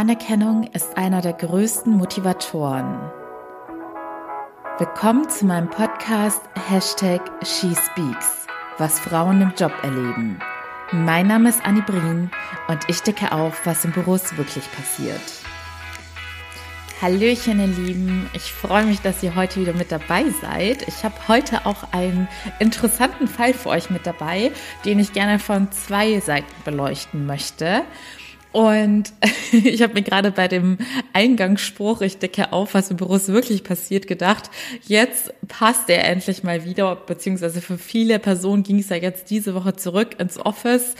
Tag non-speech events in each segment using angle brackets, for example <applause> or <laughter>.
Anerkennung ist einer der größten Motivatoren. Willkommen zu meinem Podcast Hashtag SheSpeaks, was Frauen im Job erleben. Mein Name ist Annie Brien und ich decke auf, was im Büros wirklich passiert. Hallöchen, ihr Lieben. Ich freue mich, dass ihr heute wieder mit dabei seid. Ich habe heute auch einen interessanten Fall für euch mit dabei, den ich gerne von zwei Seiten beleuchten möchte. Und <laughs> ich habe mir gerade bei dem Eingangsspruch, ich decke auf, was im Büros wirklich passiert, gedacht, jetzt passt er endlich mal wieder, beziehungsweise für viele Personen ging es ja jetzt diese Woche zurück ins Office.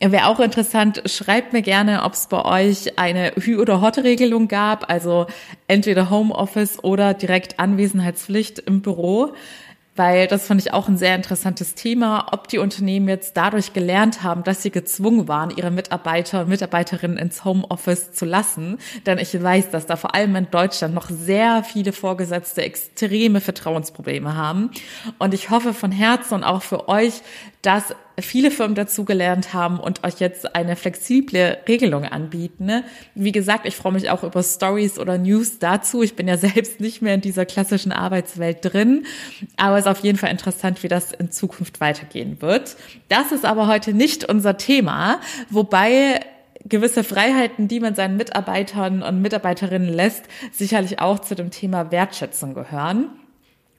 Wäre auch interessant, schreibt mir gerne, ob es bei euch eine Hü- oder Hot-Regelung gab, also entweder Homeoffice oder direkt Anwesenheitspflicht im Büro weil das fand ich auch ein sehr interessantes Thema, ob die Unternehmen jetzt dadurch gelernt haben, dass sie gezwungen waren, ihre Mitarbeiter und Mitarbeiterinnen ins Homeoffice zu lassen. Denn ich weiß, dass da vor allem in Deutschland noch sehr viele Vorgesetzte extreme Vertrauensprobleme haben. Und ich hoffe von Herzen und auch für euch, dass viele Firmen dazugelernt haben und euch jetzt eine flexible Regelung anbieten. Ne? Wie gesagt, ich freue mich auch über Stories oder News dazu. Ich bin ja <laughs> selbst nicht mehr in dieser klassischen Arbeitswelt drin, aber es ist auf jeden Fall interessant, wie das in Zukunft weitergehen wird. Das ist aber heute nicht unser Thema, wobei gewisse Freiheiten, die man seinen Mitarbeitern und Mitarbeiterinnen lässt, sicherlich auch zu dem Thema Wertschätzung gehören.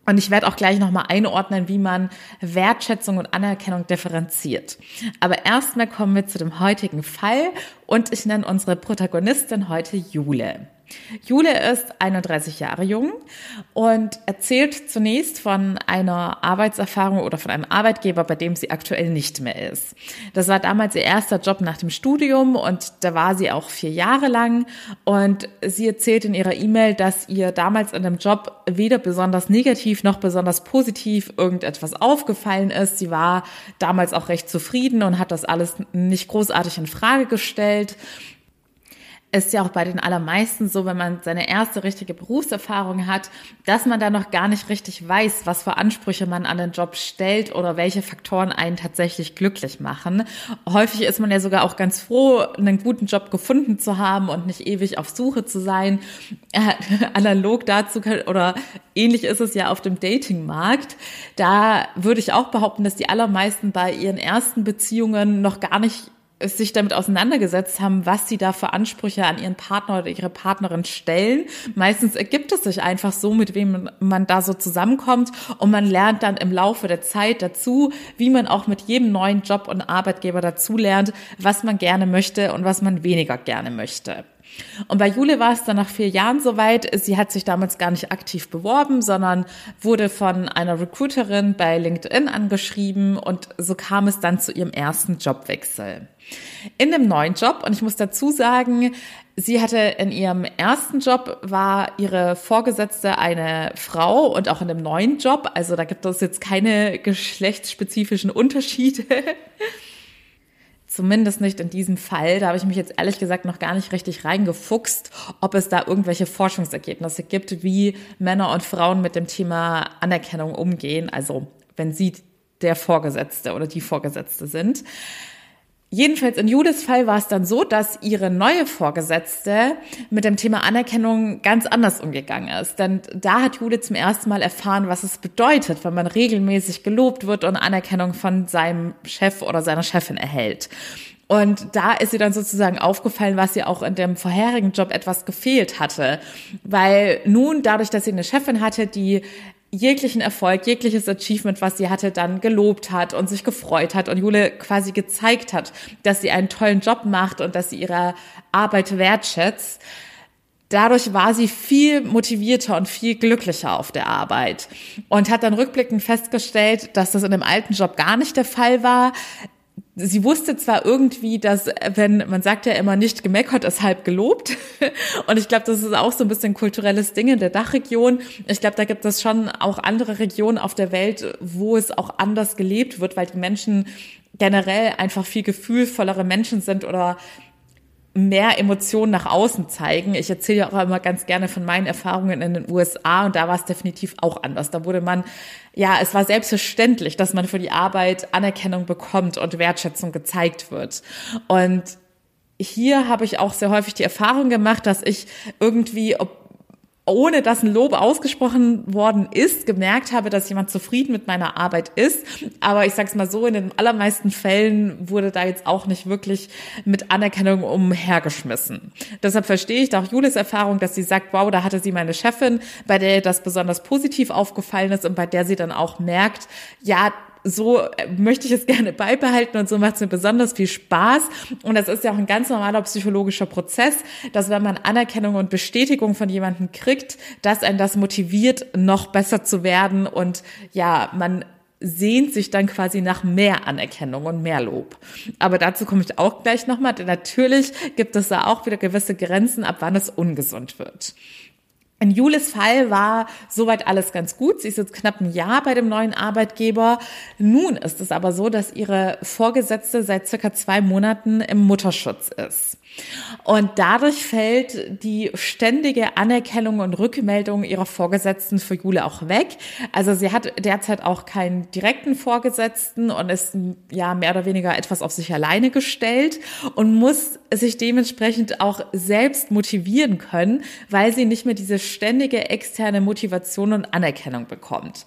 Und ich werde auch gleich nochmal einordnen, wie man Wertschätzung und Anerkennung differenziert. Aber erstmal kommen wir zu dem heutigen Fall und ich nenne unsere Protagonistin heute Jule. Jule ist 31 Jahre jung und erzählt zunächst von einer Arbeitserfahrung oder von einem Arbeitgeber, bei dem sie aktuell nicht mehr ist. Das war damals ihr erster Job nach dem Studium und da war sie auch vier Jahre lang und sie erzählt in ihrer E-Mail, dass ihr damals in dem Job weder besonders negativ noch besonders positiv irgendetwas aufgefallen ist. Sie war damals auch recht zufrieden und hat das alles nicht großartig in Frage gestellt ist ja auch bei den allermeisten so, wenn man seine erste richtige Berufserfahrung hat, dass man da noch gar nicht richtig weiß, was für Ansprüche man an den Job stellt oder welche Faktoren einen tatsächlich glücklich machen. Häufig ist man ja sogar auch ganz froh, einen guten Job gefunden zu haben und nicht ewig auf Suche zu sein. <laughs> Analog dazu oder ähnlich ist es ja auf dem Datingmarkt. Da würde ich auch behaupten, dass die allermeisten bei ihren ersten Beziehungen noch gar nicht sich damit auseinandergesetzt haben, was sie da für Ansprüche an ihren Partner oder ihre Partnerin stellen. Meistens ergibt es sich einfach so, mit wem man da so zusammenkommt und man lernt dann im Laufe der Zeit dazu, wie man auch mit jedem neuen Job und Arbeitgeber dazu lernt, was man gerne möchte und was man weniger gerne möchte. Und bei Jule war es dann nach vier Jahren soweit. Sie hat sich damals gar nicht aktiv beworben, sondern wurde von einer Recruiterin bei LinkedIn angeschrieben und so kam es dann zu ihrem ersten Jobwechsel. In dem neuen Job, und ich muss dazu sagen, sie hatte in ihrem ersten Job war ihre Vorgesetzte eine Frau und auch in dem neuen Job, also da gibt es jetzt keine geschlechtsspezifischen Unterschiede. <laughs> Zumindest nicht in diesem Fall. Da habe ich mich jetzt ehrlich gesagt noch gar nicht richtig reingefuchst, ob es da irgendwelche Forschungsergebnisse gibt, wie Männer und Frauen mit dem Thema Anerkennung umgehen. Also wenn sie der Vorgesetzte oder die Vorgesetzte sind. Jedenfalls in Judiths Fall war es dann so, dass ihre neue Vorgesetzte mit dem Thema Anerkennung ganz anders umgegangen ist. Denn da hat Judith zum ersten Mal erfahren, was es bedeutet, wenn man regelmäßig gelobt wird und Anerkennung von seinem Chef oder seiner Chefin erhält. Und da ist ihr dann sozusagen aufgefallen, was ihr auch in dem vorherigen Job etwas gefehlt hatte. Weil nun, dadurch, dass sie eine Chefin hatte, die jeglichen Erfolg, jegliches Achievement, was sie hatte, dann gelobt hat und sich gefreut hat und Jule quasi gezeigt hat, dass sie einen tollen Job macht und dass sie ihre Arbeit wertschätzt. Dadurch war sie viel motivierter und viel glücklicher auf der Arbeit und hat dann rückblickend festgestellt, dass das in dem alten Job gar nicht der Fall war sie wusste zwar irgendwie, dass, wenn, man sagt ja immer nicht gemeckert, ist halb gelobt. <laughs> Und ich glaube, das ist auch so ein bisschen kulturelles Ding in der Dachregion. Ich glaube, da gibt es schon auch andere Regionen auf der Welt, wo es auch anders gelebt wird, weil die Menschen generell einfach viel gefühlvollere Menschen sind oder mehr Emotionen nach außen zeigen. Ich erzähle ja auch immer ganz gerne von meinen Erfahrungen in den USA und da war es definitiv auch anders. Da wurde man, ja, es war selbstverständlich, dass man für die Arbeit Anerkennung bekommt und Wertschätzung gezeigt wird. Und hier habe ich auch sehr häufig die Erfahrung gemacht, dass ich irgendwie, ob ohne dass ein Lob ausgesprochen worden ist, gemerkt habe, dass jemand zufrieden mit meiner Arbeit ist. Aber ich sage es mal so, in den allermeisten Fällen wurde da jetzt auch nicht wirklich mit Anerkennung umhergeschmissen. Deshalb verstehe ich da auch Julis Erfahrung, dass sie sagt, wow, da hatte sie meine Chefin, bei der das besonders positiv aufgefallen ist und bei der sie dann auch merkt, ja, so möchte ich es gerne <laughs> beibehalten und so macht es mir besonders viel Spaß. Und das ist ja auch ein ganz normaler psychologischer Prozess, dass wenn man Anerkennung und Bestätigung von jemandem kriegt, dass einen das motiviert, noch besser zu werden und ja, man sehnt sich dann quasi nach mehr Anerkennung und mehr Lob. Aber dazu komme ich auch gleich nochmal, denn natürlich gibt es da auch wieder gewisse Grenzen, ab wann es ungesund wird. In Julis Fall war soweit alles ganz gut. Sie ist jetzt knapp ein Jahr bei dem neuen Arbeitgeber. Nun ist es aber so, dass ihre Vorgesetzte seit circa zwei Monaten im Mutterschutz ist. Und dadurch fällt die ständige Anerkennung und Rückmeldung ihrer Vorgesetzten für Jule auch weg. Also sie hat derzeit auch keinen direkten Vorgesetzten und ist ja mehr oder weniger etwas auf sich alleine gestellt und muss sich dementsprechend auch selbst motivieren können, weil sie nicht mehr diese ständige externe Motivation und Anerkennung bekommt.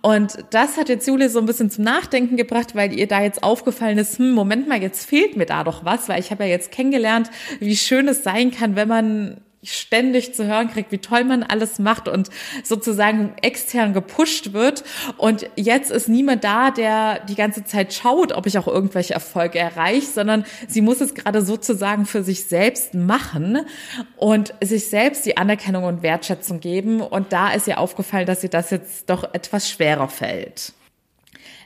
Und das hat jetzt Jule so ein bisschen zum Nachdenken gebracht, weil ihr da jetzt aufgefallen ist, hm, Moment mal, jetzt fehlt mir da doch was, weil ich habe ja jetzt kennengelernt, gelernt, wie schön es sein kann, wenn man ständig zu hören kriegt, wie toll man alles macht und sozusagen extern gepusht wird. Und jetzt ist niemand da, der die ganze Zeit schaut, ob ich auch irgendwelche Erfolge erreiche, sondern sie muss es gerade sozusagen für sich selbst machen und sich selbst die Anerkennung und Wertschätzung geben. Und da ist ihr aufgefallen, dass ihr das jetzt doch etwas schwerer fällt.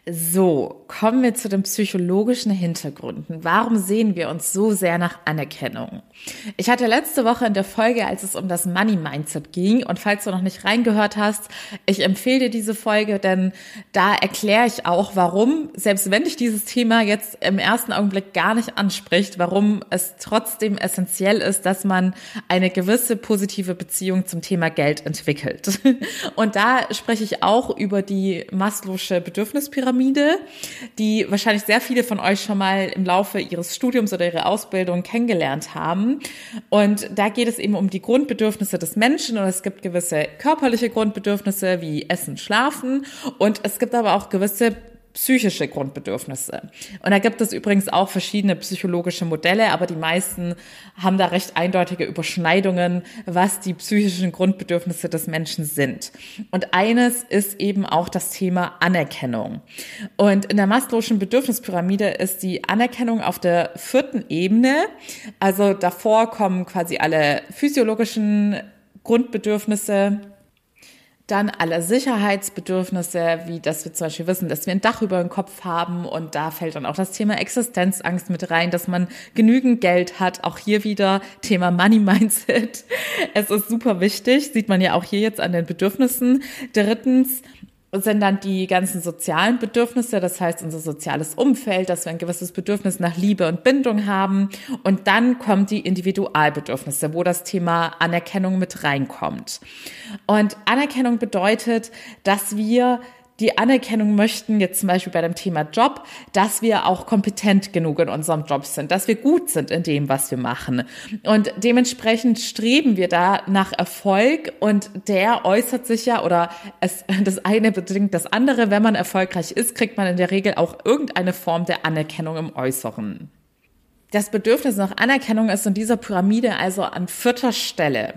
So, kommen wir zu den psychologischen Hintergründen. Warum sehen wir uns so sehr nach Anerkennung? Ich hatte letzte Woche in der Folge, als es um das Money Mindset ging, und falls du noch nicht reingehört hast, ich empfehle dir diese Folge, denn da erkläre ich auch, warum, selbst wenn dich dieses Thema jetzt im ersten Augenblick gar nicht anspricht, warum es trotzdem essentiell ist, dass man eine gewisse positive Beziehung zum Thema Geld entwickelt. <laughs> Und da spreche ich auch über die Maslow'sche Bedürfnispyramide Pyramide, die wahrscheinlich sehr viele von euch schon mal im Laufe ihres Studiums oder ihrer Ausbildung kennengelernt haben. Und da geht es eben um die Grundbedürfnisse des Menschen und es gibt gewisse körperliche Grundbedürfnisse wie Essen, Schlafen und es gibt aber auch gewisse psychische Grundbedürfnisse. Und da gibt es übrigens auch verschiedene psychologische Modelle, aber die meisten haben da recht eindeutige Überschneidungen, was die psychischen Grundbedürfnisse des Menschen sind. Und eines ist eben auch das Thema Anerkennung. Und in der Maslow'schen Bedürfnispyramide ist die Anerkennung auf der vierten Ebene. Also davor kommen quasi alle physiologischen Grundbedürfnisse, dann alle Sicherheitsbedürfnisse, wie dass wir zum Beispiel wissen, dass wir ein Dach über dem Kopf haben. Und da fällt dann auch das Thema Existenzangst mit rein, dass man genügend Geld hat. Auch hier wieder Thema Money Mindset. <laughs> Es ist super wichtig, sieht man ja auch hier jetzt an den Bedürfnissen. Drittens, sind dann die ganzen sozialen Bedürfnisse, das heißt unser soziales Umfeld, dass wir ein gewisses Bedürfnis nach Liebe und Bindung haben. Und dann kommen die Individualbedürfnisse, wo das Thema Anerkennung mit reinkommt. Und Anerkennung bedeutet, dass wir die Anerkennung möchten, jetzt zum Beispiel bei dem Thema Job, dass wir auch kompetent genug in unserem Job sind, dass wir gut sind in dem, was wir machen. Und dementsprechend streben wir da nach Erfolg und der äußert sich ja oder es, <laughs> das eine bedingt das andere. Wenn man erfolgreich ist, kriegt man in der Regel auch irgendeine Form der Anerkennung im Äußeren. Das Bedürfnis nach Anerkennung ist in dieser Pyramide also an vierter Stelle.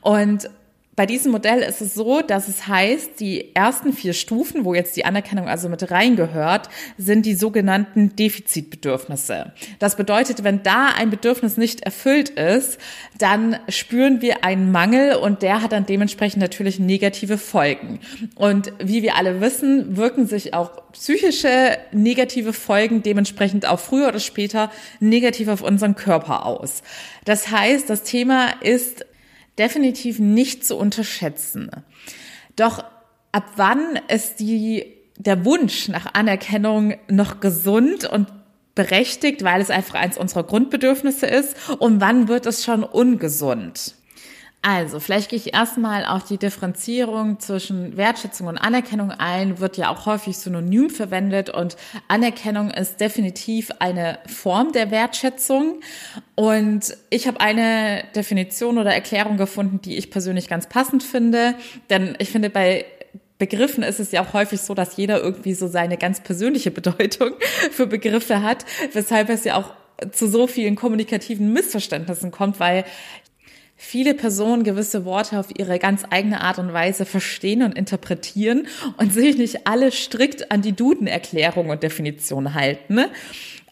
Und bei diesem Modell ist es so, dass es heißt, die ersten vier Stufen, wo jetzt die Anerkennung also mit reingehört, sind die sogenannten Defizitbedürfnisse. Das bedeutet, wenn da ein Bedürfnis nicht erfüllt ist, dann spüren wir einen Mangel und der hat dann dementsprechend natürlich negative Folgen. Und wie wir alle wissen, wirken sich auch psychische negative Folgen dementsprechend auch früher oder später negativ auf unseren Körper aus. Das heißt, das Thema ist definitiv nicht zu unterschätzen. Doch ab wann ist die, der Wunsch nach Anerkennung noch gesund und berechtigt, weil es einfach eins unserer Grundbedürfnisse ist und wann wird es schon ungesund? Also, vielleicht gehe ich erstmal auf die Differenzierung zwischen Wertschätzung und Anerkennung ein, wird ja auch häufig synonym verwendet und Anerkennung ist definitiv eine Form der Wertschätzung. Und ich habe eine Definition oder Erklärung gefunden, die ich persönlich ganz passend finde, denn ich finde bei Begriffen ist es ja auch häufig so, dass jeder irgendwie so seine ganz persönliche Bedeutung <laughs> für Begriffe hat, weshalb es ja auch zu so vielen kommunikativen Missverständnissen kommt, weil viele Personen gewisse Worte auf ihre ganz eigene Art und Weise verstehen und interpretieren und sich nicht alle strikt an die Duden-Erklärung und Definition halten. Ne?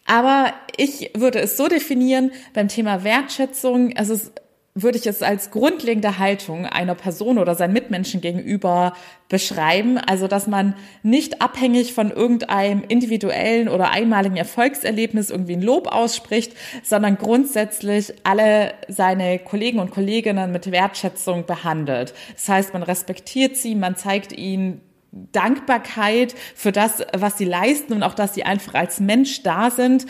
Aber ich würde es so definieren, beim Thema Wertschätzung, es ist würde ich es als grundlegende Haltung einer Person oder seinen Mitmenschen gegenüber beschreiben. Also, dass man nicht abhängig von irgendeinem individuellen oder einmaligen Erfolgserlebnis irgendwie ein Lob ausspricht, sondern grundsätzlich alle seine Kollegen und Kolleginnen mit Wertschätzung behandelt. Das heißt, man respektiert sie, man zeigt ihnen Dankbarkeit für das, was sie leisten und auch, dass sie einfach als Mensch da sind.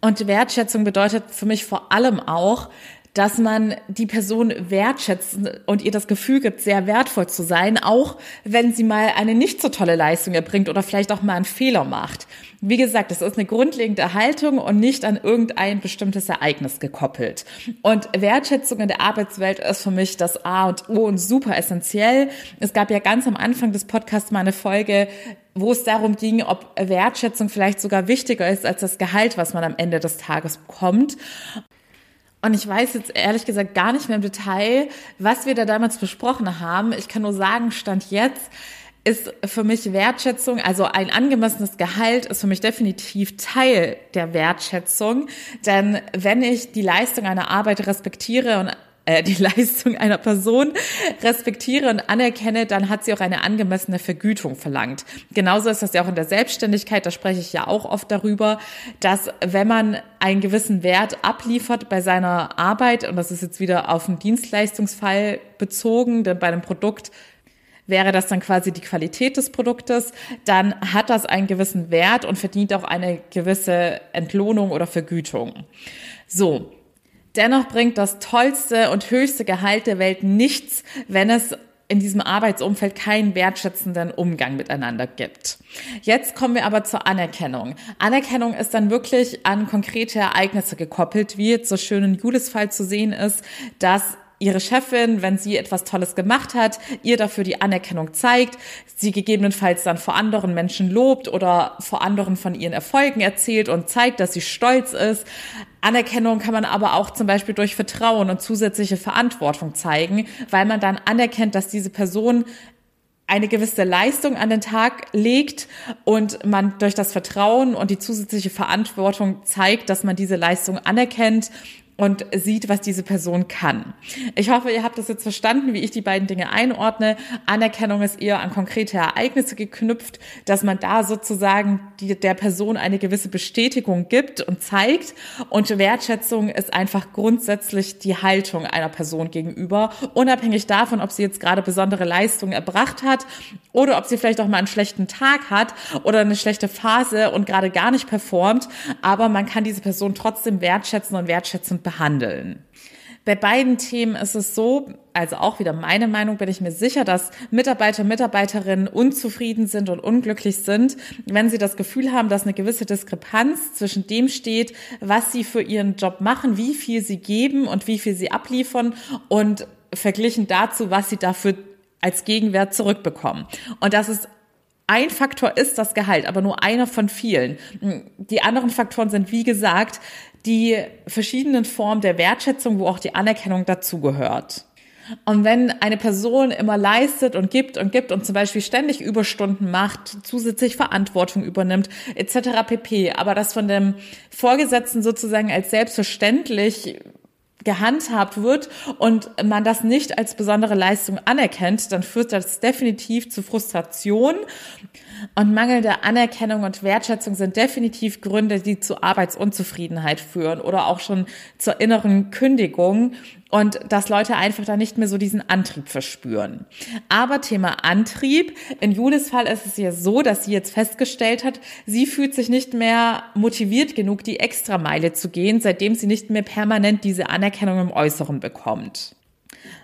Und Wertschätzung bedeutet für mich vor allem auch, dass man die Person wertschätzt und ihr das Gefühl gibt, sehr wertvoll zu sein, auch wenn sie mal eine nicht so tolle Leistung erbringt oder vielleicht auch mal einen Fehler macht. Wie gesagt, das ist eine grundlegende Haltung und nicht an irgendein bestimmtes Ereignis gekoppelt. Und Wertschätzung in der Arbeitswelt ist für mich das A und O und super essentiell. Es gab ja ganz am Anfang des Podcasts mal eine Folge, wo es darum ging, ob Wertschätzung vielleicht sogar wichtiger ist als das Gehalt, was man am Ende des Tages bekommt. Und ich weiß jetzt ehrlich gesagt gar nicht mehr im Detail, was wir da damals besprochen haben. Ich kann nur sagen, Stand jetzt ist für mich Wertschätzung, also ein angemessenes Gehalt ist für mich definitiv Teil der Wertschätzung. Denn wenn ich die Leistung einer Arbeit respektiere und äh, die <laughs> Leistung einer Person respektiere und anerkenne, dann hat sie auch eine angemessene Vergütung verlangt. Genauso ist das ja auch in der Selbstständigkeit, da spreche ich ja auch oft darüber, dass wenn man einen gewissen Wert abliefert bei seiner Arbeit, und das ist jetzt wieder auf einen Dienstleistungsfall bezogen, denn bei einem Produkt wäre das dann quasi die Qualität des Produktes, dann hat das einen gewissen Wert und verdient auch eine gewisse Entlohnung oder Vergütung. So, Dennoch bringt das tollste und höchste Gehalt der Welt nichts, wenn es in diesem Arbeitsumfeld keinen wertschätzenden Umgang miteinander gibt. Jetzt kommen wir aber zur Anerkennung. Anerkennung ist dann wirklich an konkrete Ereignisse gekoppelt, wie jetzt so schön in Julis Fall zu sehen ist, dass ihre Chefin, wenn sie etwas Tolles gemacht hat, ihr dafür die Anerkennung zeigt, sie gegebenenfalls dann vor anderen Menschen lobt oder vor anderen von ihren Erfolgen erzählt und zeigt, dass sie stolz ist. Anerkennung kann man aber auch zum Beispiel durch Vertrauen und zusätzliche Verantwortung zeigen, weil man dann anerkennt, dass diese Person eine gewisse Leistung an den Tag legt und man durch das Vertrauen und die zusätzliche Verantwortung zeigt, dass man diese Leistung anerkennt und sieht, was diese Person kann. Ich hoffe, ihr habt das jetzt verstanden, wie ich die beiden Dinge einordne. Anerkennung ist eher an konkrete Ereignisse geknüpft, dass man da sozusagen die, der Person eine gewisse Bestätigung gibt und zeigt. Und Wertschätzung ist einfach grundsätzlich die Haltung einer Person gegenüber, unabhängig davon, ob sie jetzt gerade besondere Leistungen erbracht hat oder ob sie vielleicht auch mal einen schlechten Tag hat oder eine schlechte Phase und gerade gar nicht performt. Aber man kann diese Person trotzdem wertschätzen und wertschätzen behandeln. Bei beiden Themen ist es so, also auch wieder meine Meinung, bin ich mir sicher, dass Mitarbeiter, Mitarbeiterinnen unzufrieden sind und unglücklich sind, wenn sie das Gefühl haben, dass eine gewisse Diskrepanz zwischen dem steht, was sie für ihren Job machen, wie viel sie geben und wie viel sie abliefern und verglichen dazu, was sie dafür als Gegenwert zurückbekommen. Und das ist ein Faktor ist das Gehalt, aber nur einer von vielen. Die anderen Faktoren sind, wie gesagt, die verschiedenen Formen der Wertschätzung, wo auch die Anerkennung dazugehört. Und wenn eine Person immer leistet und gibt und gibt und zum Beispiel ständig Überstunden macht, zusätzlich Verantwortung übernimmt, etc. pp., aber das von dem Vorgesetzten sozusagen als selbstverständlich gehandhabt wird und man das nicht als besondere Leistung anerkennt, dann führt das definitiv zu Frustration und mangelnde Anerkennung und Wertschätzung sind definitiv Gründe, die zu Arbeitsunzufriedenheit führen oder auch schon zur inneren Kündigung und dass Leute einfach da nicht mehr so diesen Antrieb verspüren. Aber Thema Antrieb, in Julis Fall ist es ja so, dass sie jetzt festgestellt hat, sie fühlt sich nicht mehr motiviert genug, die Extrameile zu gehen, seitdem sie nicht mehr permanent diese Anerkennung im Äußeren bekommt.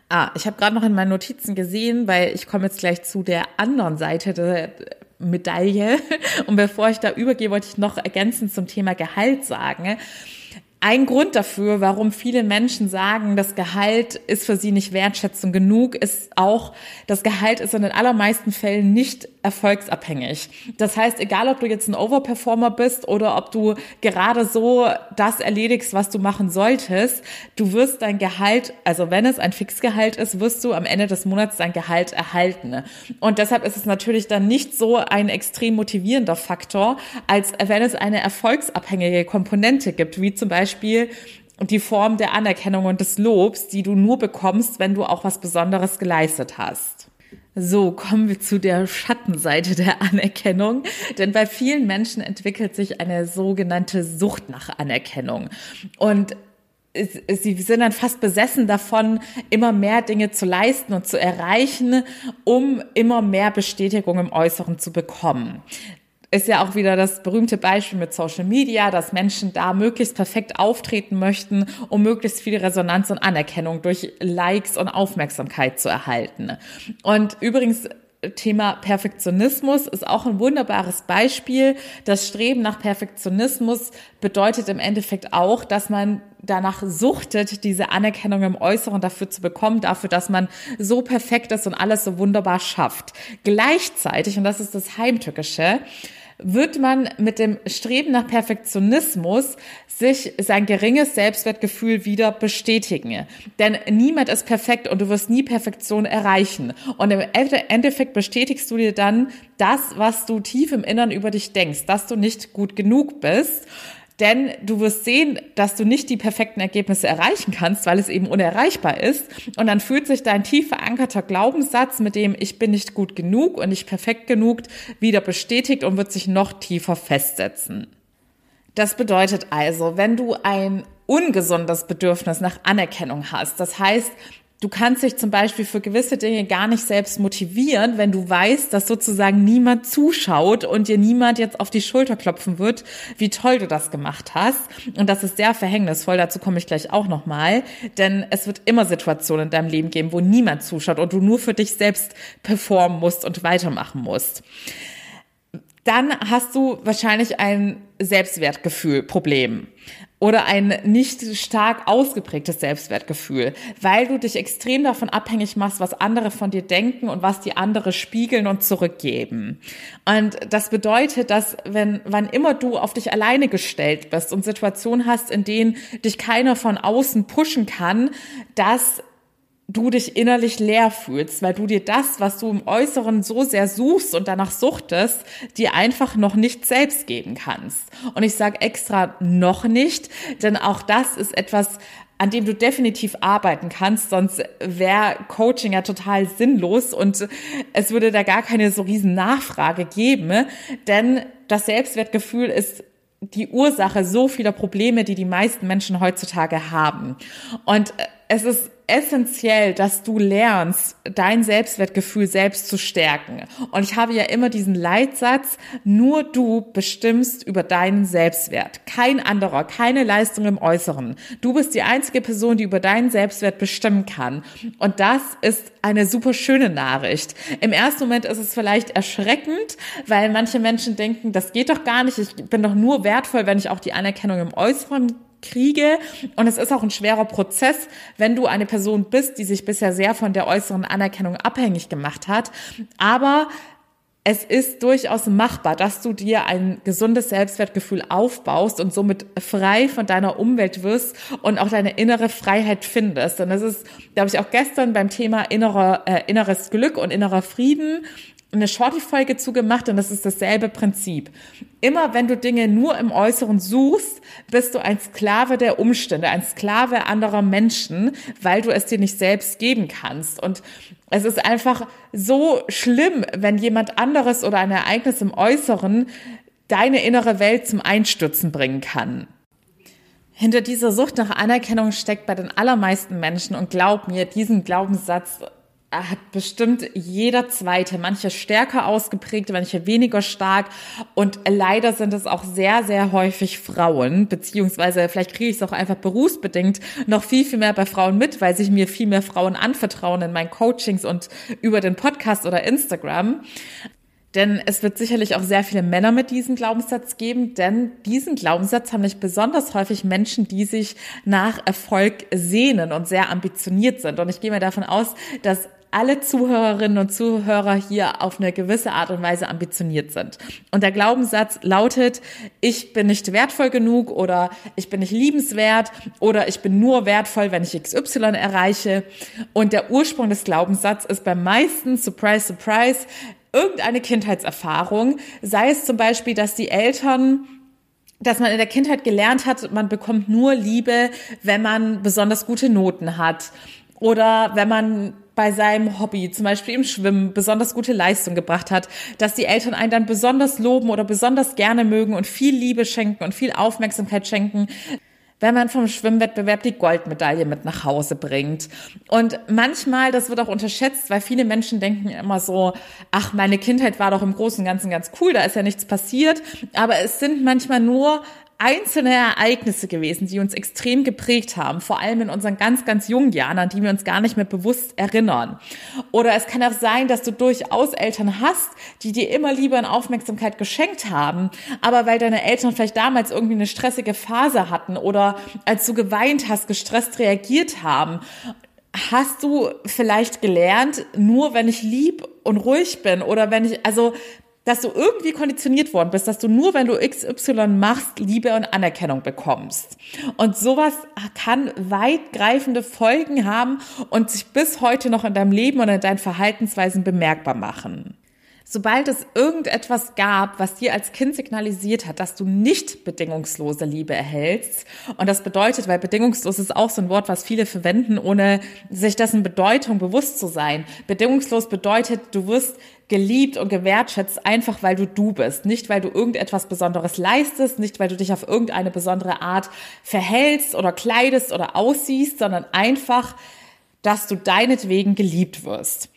Ah, ich habe gerade noch in meinen Notizen gesehen, weil ich komme jetzt gleich zu der anderen Seite der Medaille. <laughs> Und bevor ich da übergehe, wollte ich noch ergänzend zum Thema Gehalt sagen. Ein Grund dafür, warum viele Menschen sagen, das Gehalt ist für sie nicht Wertschätzung genug, ist auch, das Gehalt ist in den allermeisten Fällen nicht erfolgsabhängig. Das heißt, egal ob du jetzt ein Overperformer bist oder ob du gerade so das erledigst, was du machen solltest, du wirst dein Gehalt, also wenn es ein Fixgehalt ist, wirst du am Ende des Monats dein Gehalt erhalten. Und deshalb ist es natürlich dann nicht so ein extrem motivierender Faktor, als wenn es eine erfolgsabhängige Komponente gibt, wie zum Beispiel die Form der Anerkennung und des Lobs, die du nur bekommst, wenn du auch was Besonderes geleistet hast. So, kommen wir zu der Schattenseite der Anerkennung. Denn bei vielen Menschen entwickelt sich eine sogenannte Sucht nach Anerkennung. Und sie sind dann fast besessen davon, immer mehr Dinge zu leisten und zu erreichen, um immer mehr Bestätigung im Äußeren zu bekommen ist ja auch wieder das berühmte Beispiel mit Social Media, dass Menschen da möglichst perfekt auftreten möchten, um möglichst viel Resonanz und Anerkennung durch Likes und Aufmerksamkeit zu erhalten. Und übrigens Thema Perfektionismus ist auch ein wunderbares Beispiel. Das Streben nach Perfektionismus bedeutet im Endeffekt auch, dass man danach suchtet, diese Anerkennung im Äußeren dafür zu bekommen, dafür, dass man so perfekt ist und alles so wunderbar schafft. Gleichzeitig, und das ist das Heimtückische, wird man mit dem Streben nach Perfektionismus sich sein geringes Selbstwertgefühl wieder bestätigen. Denn niemand ist perfekt und du wirst nie Perfektion erreichen. Und im Endeffekt bestätigst du dir dann das, was du tief im Innern über dich denkst, dass du nicht gut genug bist. Denn du wirst sehen, dass du nicht die perfekten Ergebnisse erreichen kannst, weil es eben unerreichbar ist. Und dann fühlt sich dein tief verankerter Glaubenssatz, mit dem ich bin nicht gut genug und nicht perfekt genug, wieder bestätigt und wird sich noch tiefer festsetzen. Das bedeutet also, wenn du ein ungesundes Bedürfnis nach Anerkennung hast, das heißt, Du kannst dich zum Beispiel für gewisse Dinge gar nicht selbst motivieren, wenn du weißt, dass sozusagen niemand zuschaut und dir niemand jetzt auf die Schulter klopfen wird, wie toll du das gemacht hast. Und das ist sehr verhängnisvoll, dazu komme ich gleich auch nochmal, denn es wird immer Situationen in deinem Leben geben, wo niemand zuschaut und du nur für dich selbst performen musst und weitermachen musst dann hast du wahrscheinlich ein Selbstwertgefühl-Problem oder ein nicht stark ausgeprägtes Selbstwertgefühl, weil du dich extrem davon abhängig machst, was andere von dir denken und was die andere spiegeln und zurückgeben. Und das bedeutet, dass wenn, wann immer du auf dich alleine gestellt bist und Situationen hast, in denen dich keiner von außen pushen kann, dass du dich innerlich leer fühlst, weil du dir das, was du im Äußeren so sehr suchst und danach suchtest, dir einfach noch nicht selbst geben kannst. Und ich sage extra noch nicht, denn auch das ist etwas, an dem du definitiv arbeiten kannst, sonst wäre Coaching ja total sinnlos und es würde da gar keine so riesen Nachfrage geben, denn das Selbstwertgefühl ist die Ursache so vieler Probleme, die die meisten Menschen heutzutage haben. Und es ist essentiell, dass du lernst, dein Selbstwertgefühl selbst zu stärken. Und ich habe ja immer diesen Leitsatz, nur du bestimmst über deinen Selbstwert. Kein anderer, keine Leistung im Äußeren. Du bist die einzige Person, die über deinen Selbstwert bestimmen kann. Und das ist eine super schöne Nachricht. Im ersten Moment ist es vielleicht erschreckend, weil manche Menschen denken, das geht doch gar nicht. Ich bin doch nur wertvoll, wenn ich auch die Anerkennung im Äußeren kriege. Und es ist auch ein schwerer Prozess, wenn du eine Person bist, die sich bisher sehr von der äußeren Anerkennung abhängig gemacht hat. Aber es ist durchaus machbar, dass du dir ein gesundes Selbstwertgefühl aufbaust und somit frei von deiner Umwelt wirst und auch deine innere Freiheit findest. Und das ist, habe ich auch gestern beim Thema innerer, äh, inneres Glück und innerer Frieden eine Shorty-Folge zugemacht und das ist dasselbe Prinzip. Immer wenn du Dinge nur im Äußeren suchst, bist du ein Sklave der Umstände, ein Sklave anderer Menschen, weil du es dir nicht selbst geben kannst. Und es ist einfach so schlimm, wenn jemand anderes oder ein Ereignis im Äußeren deine innere Welt zum Einstürzen bringen kann. Hinter dieser Sucht nach Anerkennung steckt bei den allermeisten Menschen und glaub mir, diesen Glaubenssatz hat bestimmt jeder zweite, manche stärker ausgeprägt, manche weniger stark. Und leider sind es auch sehr, sehr häufig Frauen, beziehungsweise vielleicht kriege ich es auch einfach berufsbedingt noch viel, viel mehr bei Frauen mit, weil sich mir viel mehr Frauen anvertrauen in meinen Coachings und über den Podcast oder Instagram. Denn es wird sicherlich auch sehr viele Männer mit diesem Glaubenssatz geben, denn diesen Glaubenssatz haben nicht besonders häufig Menschen, die sich nach Erfolg sehnen und sehr ambitioniert sind. Und ich gehe mal davon aus, dass alle Zuhörerinnen und Zuhörer hier auf eine gewisse Art und Weise ambitioniert sind. Und der Glaubenssatz lautet, ich bin nicht wertvoll genug oder ich bin nicht liebenswert oder ich bin nur wertvoll, wenn ich XY erreiche. Und der Ursprung des Glaubenssatzes ist beim meisten, surprise, surprise, irgendeine Kindheitserfahrung, sei es zum Beispiel, dass die Eltern dass man in der Kindheit gelernt hat, man bekommt nur Liebe, wenn man besonders gute Noten hat oder wenn man bei seinem Hobby, zum Beispiel im Schwimmen, besonders gute Leistung gebracht hat, dass die Eltern einen dann besonders loben oder besonders gerne mögen und viel Liebe schenken und viel Aufmerksamkeit schenken wenn man vom Schwimmwettbewerb die Goldmedaille mit nach Hause bringt. Und manchmal, das wird auch unterschätzt, weil viele Menschen denken immer so, ach, meine Kindheit war doch im Großen und Ganzen ganz cool, da ist ja nichts passiert. Aber es sind manchmal nur einzelne Ereignisse gewesen, die uns extrem geprägt haben, vor allem in unseren ganz, ganz jungen Jahren, an die wir uns gar nicht mehr bewusst erinnern. Oder es kann auch sein, dass du durchaus Eltern hast, die dir immer Liebe und Aufmerksamkeit geschenkt haben, aber weil deine Eltern vielleicht damals irgendwie eine stressige Phase hatten oder als du geweint hast, gestresst reagiert haben, hast du vielleicht gelernt, nur wenn ich lieb und ruhig bin oder wenn ich, also dass du irgendwie konditioniert worden bist, dass du nur, wenn du XY machst, Liebe und Anerkennung bekommst. Und sowas kann weitgreifende Folgen haben und sich bis heute noch in deinem Leben und in deinen Verhaltensweisen bemerkbar machen. Sobald es irgendetwas gab, was dir als Kind signalisiert hat, dass du nicht bedingungslose Liebe erhältst, und das bedeutet, weil bedingungslos ist auch so ein Wort, was viele verwenden, ohne sich dessen Bedeutung bewusst zu sein. Bedingungslos bedeutet, du wirst geliebt und gewertschätzt, einfach weil du du bist. Nicht, weil du irgendetwas Besonderes leistest, nicht, weil du dich auf irgendeine besondere Art verhältst oder kleidest oder aussiehst, sondern einfach, dass du deinetwegen geliebt wirst.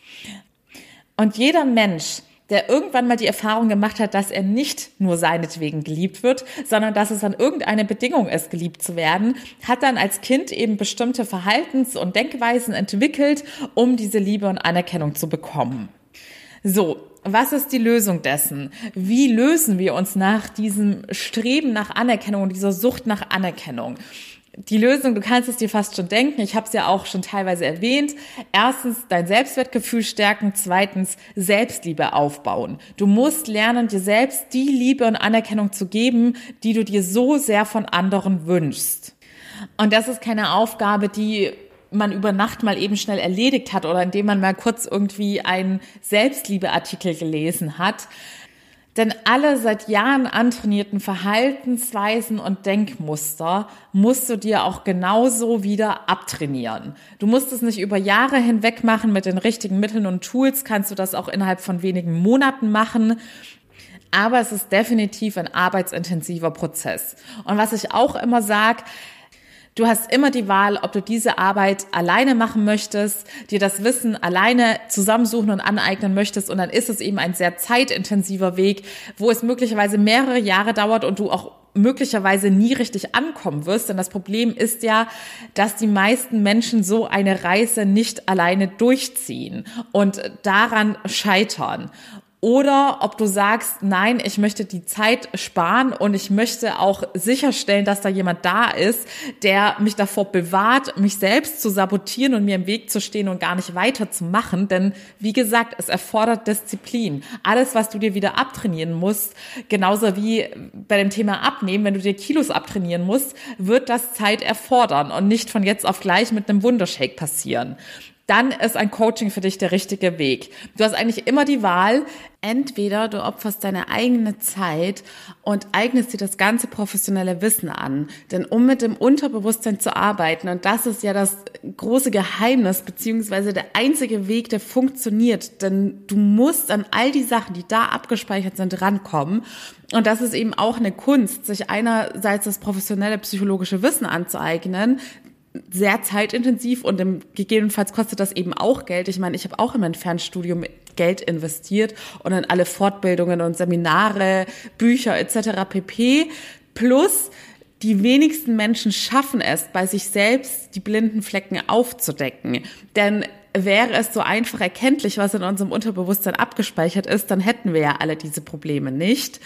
Und jeder Mensch, der irgendwann mal die Erfahrung gemacht hat, dass er nicht nur seinetwegen geliebt wird, sondern dass es an irgendeine Bedingung ist, geliebt zu werden, hat dann als Kind eben bestimmte Verhaltens- und Denkweisen entwickelt, um diese Liebe und Anerkennung zu bekommen. So, was ist die Lösung dessen? Wie lösen wir uns nach diesem Streben nach Anerkennung und dieser Sucht nach Anerkennung? die Lösung, du kannst es dir fast schon denken, ich habe es ja auch schon teilweise erwähnt. Erstens dein Selbstwertgefühl stärken, zweitens Selbstliebe aufbauen. Du musst lernen, dir selbst die Liebe und Anerkennung zu geben, die du dir so sehr von anderen wünschst. Und das ist keine Aufgabe, die man über Nacht mal eben schnell erledigt hat oder indem man mal kurz irgendwie einen Selbstliebeartikel gelesen hat, denn alle seit Jahren antrainierten Verhaltensweisen und Denkmuster musst du dir auch genauso wieder abtrainieren. Du musst es nicht über Jahre hinweg machen mit den richtigen Mitteln und Tools, kannst du das auch innerhalb von wenigen Monaten machen. Aber es ist definitiv ein arbeitsintensiver Prozess. Und was ich auch immer sage, Du hast immer die Wahl, ob du diese Arbeit alleine machen möchtest, dir das Wissen alleine zusammensuchen und aneignen möchtest. Und dann ist es eben ein sehr zeitintensiver Weg, wo es möglicherweise mehrere Jahre dauert und du auch möglicherweise nie richtig ankommen wirst. Denn das Problem ist ja, dass die meisten Menschen so eine Reise nicht alleine durchziehen und daran scheitern oder ob du sagst, nein, ich möchte die Zeit sparen und ich möchte auch sicherstellen, dass da jemand da ist, der mich davor bewahrt, mich selbst zu sabotieren und mir im Weg zu stehen und gar nicht weiterzumachen. Denn wie gesagt, es erfordert Disziplin. Alles, was du dir wieder abtrainieren musst, genauso wie bei dem Thema Abnehmen, wenn du dir Kilos abtrainieren musst, wird das Zeit erfordern und nicht von jetzt auf gleich mit einem Wundershake passieren dann ist ein Coaching für dich der richtige Weg. Du hast eigentlich immer die Wahl, entweder du opferst deine eigene Zeit und eignest dir das ganze professionelle Wissen an. Denn um mit dem Unterbewusstsein zu arbeiten, und das ist ja das große Geheimnis, beziehungsweise der einzige Weg, der funktioniert, denn du musst an all die Sachen, die da abgespeichert sind, rankommen. Und das ist eben auch eine Kunst, sich einerseits das professionelle psychologische Wissen anzueignen, sehr zeitintensiv und im, gegebenenfalls kostet das eben auch Geld. Ich meine, ich habe auch in mein Fernstudium Geld investiert und in alle Fortbildungen und Seminare, Bücher etc. pp. Plus die wenigsten Menschen schaffen es, bei sich selbst die blinden Flecken aufzudecken. Denn wäre es so einfach erkenntlich, was in unserem Unterbewusstsein abgespeichert ist, dann hätten wir ja alle diese Probleme nicht.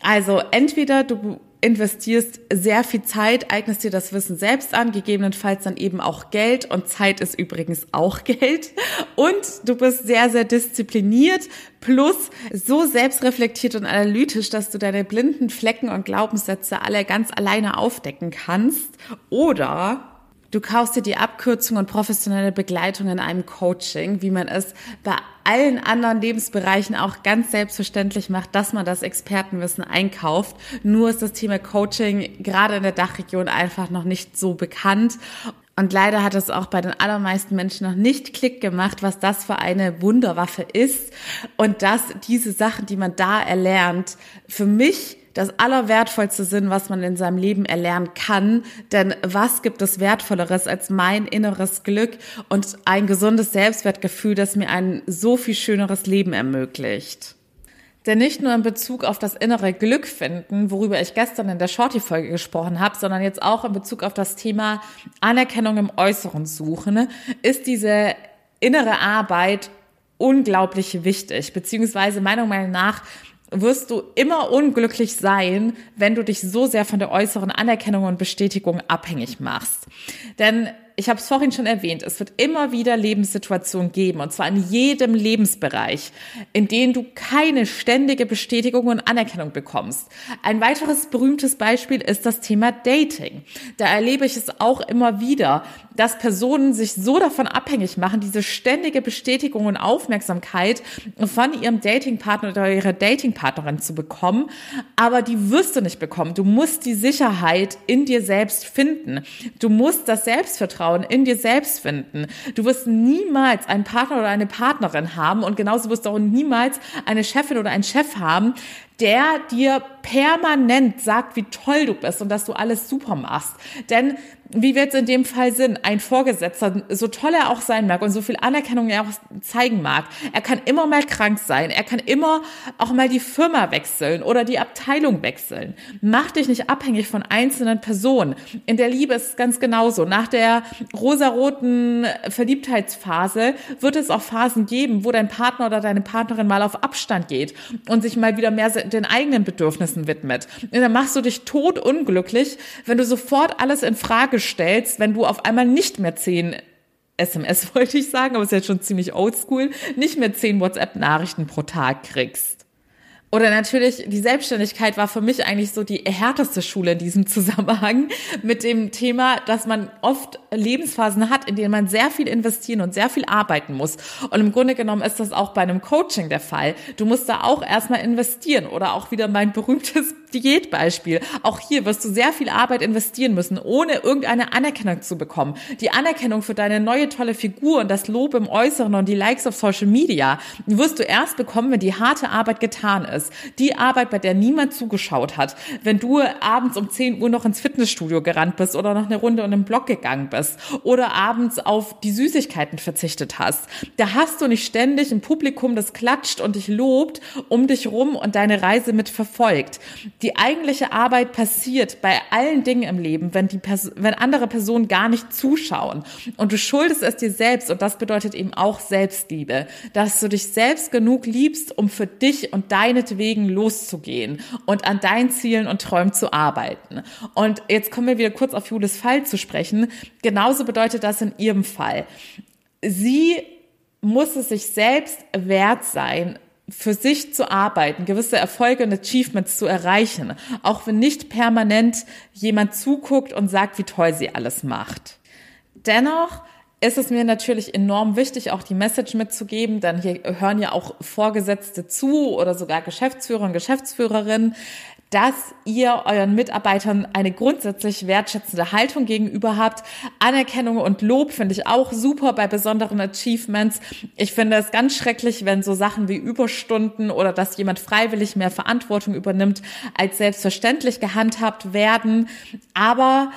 Also entweder du investierst sehr viel Zeit, eignest dir das Wissen selbst an, gegebenenfalls dann eben auch Geld. Und Zeit ist übrigens auch <laughs> Geld. Und du bist sehr, sehr diszipliniert plus so selbstreflektiert und analytisch, dass du deine blinden Flecken und Glaubenssätze alle ganz alleine aufdecken kannst. Oder Du kaufst dir die Abkürzung und professionelle Begleitung in einem Coaching, wie man es bei allen anderen Lebensbereichen auch ganz selbstverständlich macht, dass man das Expertenwissen einkauft. Nur ist das Thema Coaching gerade in der Dachregion einfach noch nicht so bekannt. Und leider hat es auch bei den allermeisten Menschen noch nicht Klick gemacht, was das für eine Wunderwaffe ist und dass diese Sachen, die man da erlernt, für mich das Allerwertvollste sind, was man in seinem Leben erlernen kann. Denn was gibt es Wertvolleres als mein inneres Glück und ein gesundes Selbstwertgefühl, das mir ein so viel schöneres Leben ermöglicht? Denn nicht nur in Bezug auf das innere Glück finden, worüber ich gestern in der Shorty-Folge gesprochen habe, sondern jetzt auch in Bezug auf das Thema Anerkennung im Äußeren suchen, ist diese innere Arbeit unglaublich wichtig, beziehungsweise meiner Meinung nach wirst du immer unglücklich sein, wenn du dich so sehr von der äußeren Anerkennung und Bestätigung abhängig machst. Denn ich habe es vorhin schon erwähnt, es wird immer wieder Lebenssituationen geben, und zwar in jedem Lebensbereich, in denen du keine ständige Bestätigung und Anerkennung bekommst. Ein weiteres berühmtes Beispiel ist das Thema Dating. Da erlebe ich es auch immer wieder, dass Personen sich so davon abhängig machen, diese ständige Bestätigung und Aufmerksamkeit von ihrem Datingpartner oder ihrer Datingpartnerin zu bekommen, aber die wirst du nicht bekommen. Du musst die Sicherheit in dir selbst finden. Du musst das Selbstvertrauen in dir selbst finden. Du wirst niemals einen Partner oder eine Partnerin haben und genauso wirst du auch niemals eine Chefin oder einen Chef haben, der dir permanent sagt, wie toll du bist und dass du alles super machst. Denn wie wir jetzt in dem Fall sind, ein Vorgesetzter, so toll er auch sein mag und so viel Anerkennung er auch zeigen mag, er kann immer mal krank sein, er kann immer auch mal die Firma wechseln oder die Abteilung wechseln. Mach dich nicht abhängig von einzelnen Personen. In der Liebe ist es ganz genauso. Nach der rosaroten Verliebtheitsphase wird es auch Phasen geben, wo dein Partner oder deine Partnerin mal auf Abstand geht und sich mal wieder mehr den eigenen Bedürfnissen widmet. Und dann machst du dich tot wenn du sofort alles in Frage stellst, wenn du auf einmal nicht mehr zehn SMS <laughs> wollte ich sagen, aber es ist jetzt schon ziemlich oldschool, nicht mehr zehn WhatsApp-Nachrichten pro Tag kriegst. Oder natürlich, die Selbstständigkeit war für mich eigentlich so die härteste Schule in diesem Zusammenhang mit dem Thema, dass man oft Lebensphasen hat, in denen man sehr viel investieren und sehr viel arbeiten muss. Und im Grunde genommen ist das auch bei einem Coaching der Fall. Du musst da auch erstmal investieren oder auch wieder mein berühmtes Diätbeispiel. Auch hier wirst du sehr viel Arbeit investieren müssen, ohne irgendeine Anerkennung zu bekommen. Die Anerkennung für deine neue tolle Figur und das Lob im Äußeren und die Likes auf Social Media wirst du erst bekommen, wenn die harte Arbeit getan ist. Die Arbeit, bei der niemand zugeschaut hat. Wenn du abends um 10 Uhr noch ins Fitnessstudio gerannt bist oder noch eine Runde in den Blog gegangen bist oder abends auf die Süßigkeiten verzichtet hast. Da hast du nicht ständig ein Publikum, das klatscht und dich lobt um dich rum und deine Reise mit verfolgt. Die eigentliche Arbeit passiert bei allen Dingen im Leben, wenn die Pers wenn andere Personen gar nicht zuschauen. Und du schuldest es dir selbst und das bedeutet eben auch Selbstliebe, dass du dich selbst genug liebst, um für dich und deinetwegen loszugehen und an deinen Zielen und Träumen zu arbeiten. Und jetzt kommen wir wieder kurz auf Julis Fall zu sprechen. Genauso bedeutet das in ihrem Fall. Sie muss es sich selbst wert sein, für sich zu arbeiten, gewisse Erfolge und Achievements zu erreichen, auch wenn nicht permanent jemand zuguckt und sagt, wie toll sie alles macht. Dennoch ist es mir natürlich enorm wichtig, auch die Message mitzugeben, denn hier hören ja auch Vorgesetzte zu oder sogar Geschäftsführer und Geschäftsführerinnen dass ihr euren Mitarbeitern eine grundsätzlich wertschätzende Haltung gegenüber habt. Anerkennung und Lob finde ich auch super bei besonderen Achievements. Ich finde es ganz schrecklich, wenn so Sachen wie Überstunden oder dass jemand freiwillig mehr Verantwortung übernimmt, als selbstverständlich gehandhabt werden. Aber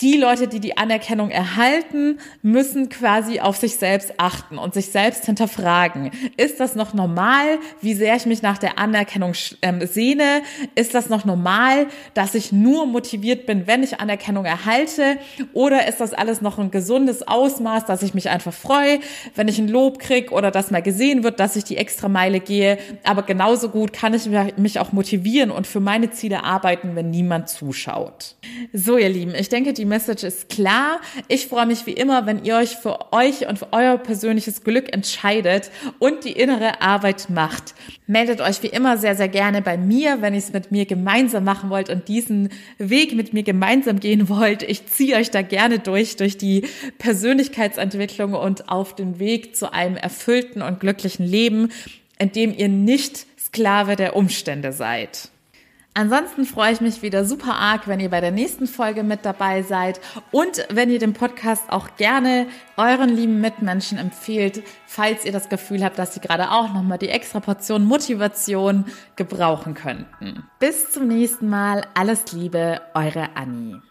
die Leute, die die Anerkennung erhalten, müssen quasi auf sich selbst achten und sich selbst hinterfragen. Ist das noch normal, wie sehr ich mich nach der Anerkennung ähm, sehne? Ist das noch normal, dass ich nur motiviert bin, wenn ich Anerkennung erhalte? Oder ist das alles noch ein gesundes Ausmaß, dass ich mich einfach freue, wenn ich ein Lob krieg oder dass mal gesehen wird, dass ich die extra Meile gehe? Aber genauso gut kann ich mich auch motivieren und für meine Ziele arbeiten, wenn niemand zuschaut. So, ihr Lieben, ich denke, die Message ist klar. Ich freue mich wie immer, wenn ihr euch für euch und für euer persönliches Glück entscheidet und die innere Arbeit macht. Meldet euch wie immer sehr, sehr gerne bei mir, wenn ihr es mit mir gemeinsam machen wollt und diesen Weg mit mir gemeinsam gehen wollt. Ich ziehe euch da gerne durch, durch die Persönlichkeitsentwicklung und auf den Weg zu einem erfüllten und glücklichen Leben, in dem ihr nicht Sklave der Umstände seid. Ansonsten freue ich mich wieder super arg, wenn ihr bei der nächsten Folge mit dabei seid und wenn ihr den Podcast auch gerne euren lieben Mitmenschen empfehlt, falls ihr das Gefühl habt, dass sie gerade auch nochmal die extra Portion Motivation gebrauchen könnten. Bis zum nächsten Mal. Alles Liebe, eure Annie.